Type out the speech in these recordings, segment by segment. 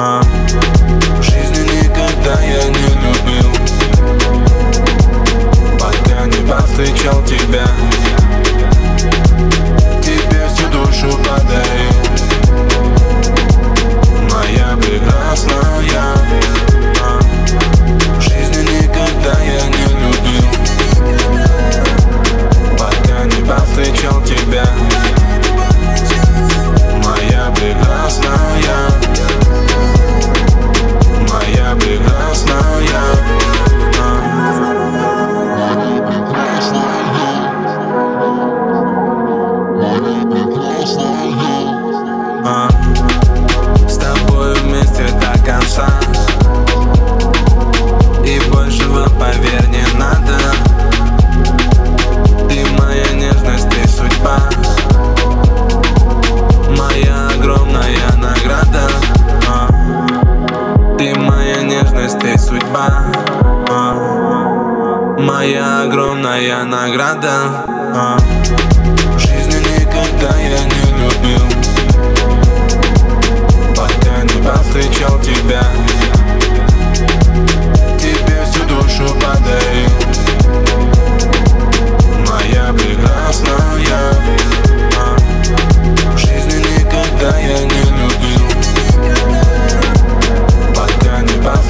а. В жизни никогда я не нежность, ты судьба а. Моя огромная награда а.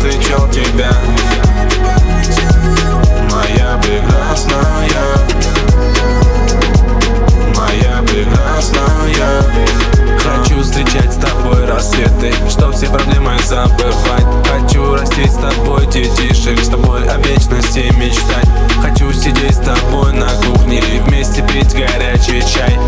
Повстречал тебя. Моя прекрасная. Моя прекрасная. Хочу встречать с тобой рассветы Чтоб все проблемы забывать. Хочу растить с тобой детишек С тобой о вечности мечтать. Хочу сидеть с тобой на кухне И вместе пить горячий чай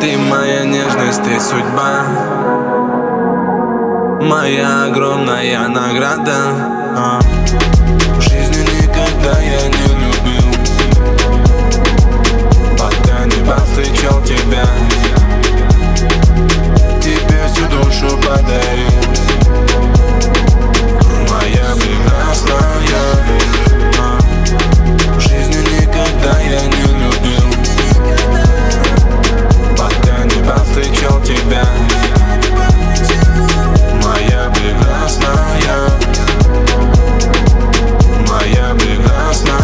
Ты моя нежность, ты судьба. Моя огромная награда. В жизни никогда я не любил. Пока не повстречал тебя. Тебе всю душу подарил тебя. Моя прекрасная. Моя прекрасная.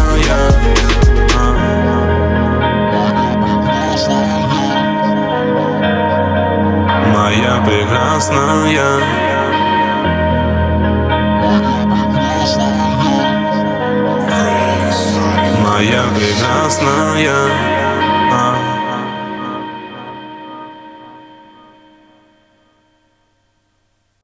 Моя прекрасная. Моя прекрасная